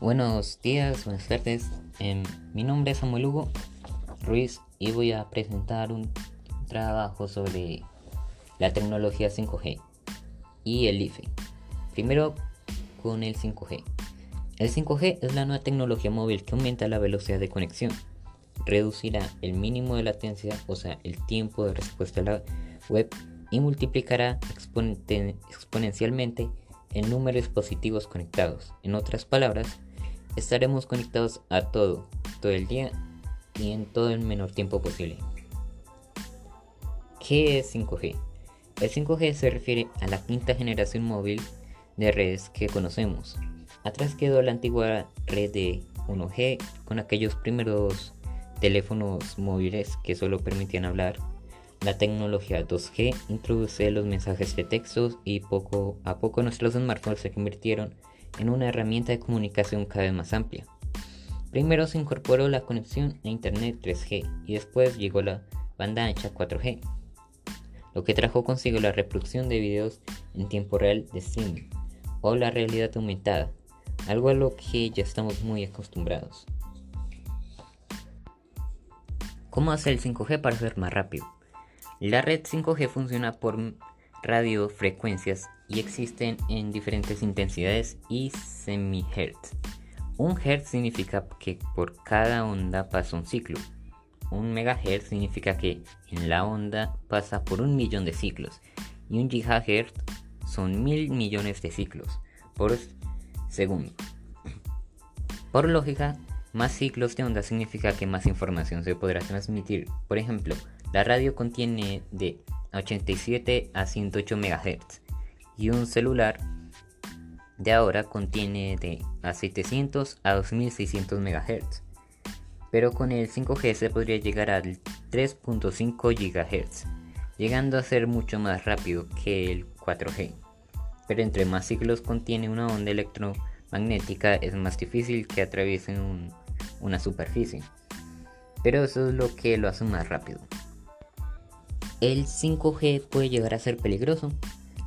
Buenos días, buenas tardes. Em, mi nombre es Samuel Hugo Ruiz y voy a presentar un trabajo sobre la tecnología 5G y el IFE. Primero con el 5G. El 5G es la nueva tecnología móvil que aumenta la velocidad de conexión, reducirá el mínimo de latencia, o sea, el tiempo de respuesta a la web, y multiplicará exponencialmente el número de dispositivos conectados. En otras palabras, estaremos conectados a todo, todo el día y en todo el menor tiempo posible. ¿Qué es 5G? El 5G se refiere a la quinta generación móvil de redes que conocemos. Atrás quedó la antigua red de 1G con aquellos primeros teléfonos móviles que solo permitían hablar. La tecnología 2G introduce los mensajes de textos y poco a poco nuestros smartphones se convirtieron en una herramienta de comunicación cada vez más amplia. Primero se incorporó la conexión a Internet 3G y después llegó la banda ancha 4G, lo que trajo consigo la reproducción de videos en tiempo real de streaming o la realidad aumentada, algo a lo que ya estamos muy acostumbrados. ¿Cómo hace el 5G para ser más rápido? La red 5G funciona por radiofrecuencias y existen en diferentes intensidades y semihertz. Un hertz significa que por cada onda pasa un ciclo. Un megahertz significa que en la onda pasa por un millón de ciclos. Y un gigahertz son mil millones de ciclos por segundo. Por lógica, más ciclos de onda significa que más información se podrá transmitir. Por ejemplo, la radio contiene de 87 a 108 MHz y un celular de ahora contiene de a 700 a 2600 MHz. Pero con el 5G se podría llegar al 3.5 GHz, llegando a ser mucho más rápido que el 4G. Pero entre más ciclos contiene una onda electromagnética es más difícil que atraviesen una superficie. Pero eso es lo que lo hace más rápido el 5G puede llegar a ser peligroso.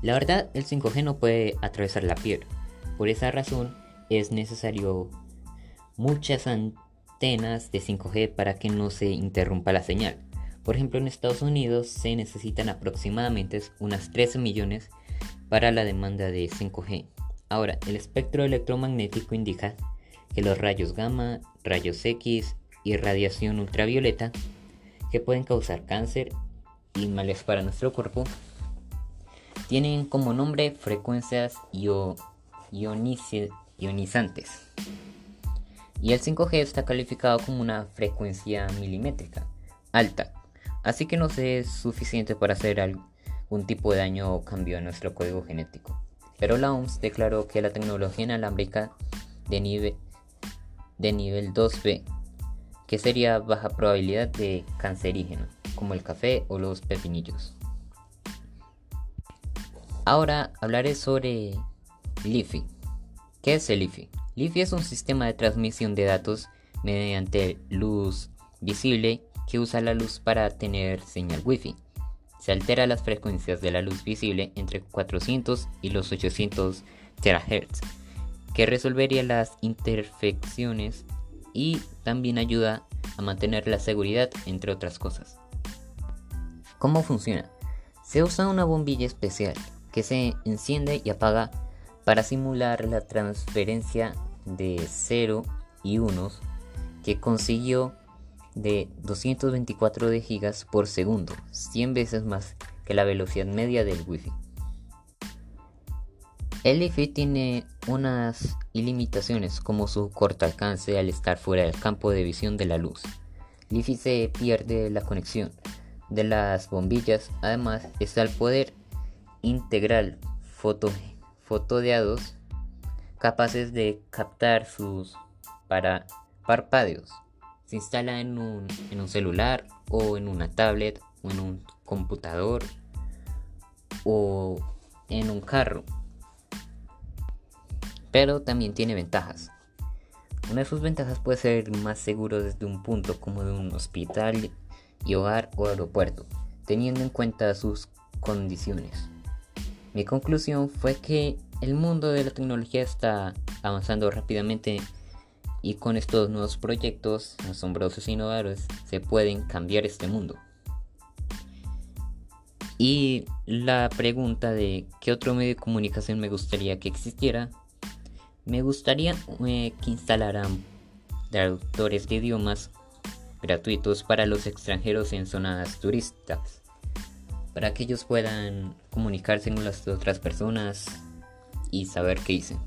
La verdad, el 5G no puede atravesar la piel. Por esa razón es necesario muchas antenas de 5G para que no se interrumpa la señal. Por ejemplo, en Estados Unidos se necesitan aproximadamente unas 13 millones para la demanda de 5G. Ahora, el espectro electromagnético indica que los rayos gamma, rayos X y radiación ultravioleta que pueden causar cáncer y males para nuestro cuerpo tienen como nombre frecuencias ionizantes. Y el 5G está calificado como una frecuencia milimétrica alta, así que no es suficiente para hacer algún tipo de daño o cambio a nuestro código genético. Pero la OMS declaró que la tecnología inalámbrica de nivel, de nivel 2B, que sería baja probabilidad de cancerígeno, como el café o los pepinillos. Ahora hablaré sobre LiFi. ¿Qué es el LiFi? LiFi es un sistema de transmisión de datos mediante luz visible que usa la luz para tener señal Wi-Fi. Se altera las frecuencias de la luz visible entre 400 y los 800 THz, que resolvería las interfecciones y también ayuda a mantener la seguridad entre otras cosas. ¿Cómo funciona? Se usa una bombilla especial que se enciende y apaga para simular la transferencia de 0 y 1 que consiguió de 224 de gigas por segundo, 100 veces más que la velocidad media del Wi-Fi. El Wi-Fi tiene unas ilimitaciones como su corto alcance al estar fuera del campo de visión de la luz. Wi-Fi se pierde la conexión, de las bombillas. Además está el poder integral foto, fotodeados capaces de captar sus para parpadeos. Se instala en un, en un celular o en una tablet o en un computador o en un carro. Pero también tiene ventajas. Una de sus ventajas puede ser más seguro desde un punto como de un hospital y hogar o aeropuerto, teniendo en cuenta sus condiciones. Mi conclusión fue que el mundo de la tecnología está avanzando rápidamente Y con estos nuevos proyectos asombrosos e innovadores se pueden cambiar este mundo. Y la pregunta de qué otro medio de comunicación me gustaría que existiera, me gustaría eh, que instalaran traductores de idiomas gratuitos para los extranjeros en zonas turísticas, para que ellos puedan comunicarse con las otras personas y saber qué dicen.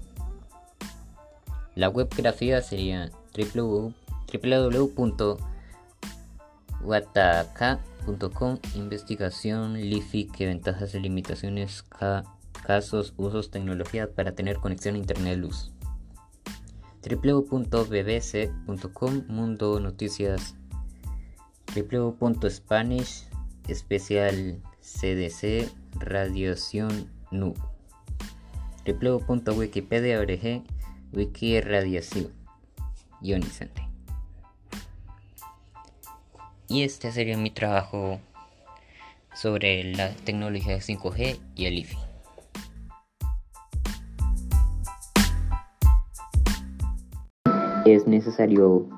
La web grafía sería www.wataka.com Investigación LIFI que ventajas y limitaciones casos, usos, tecnología para tener conexión a internet luz www.bbc.com Mundo Noticias www.spanish especial CDC Radiación NU www.wikipedia.org Wiki Radiación ionizante. Y este sería mi trabajo sobre la tecnología de 5G y el IFI. Es necesario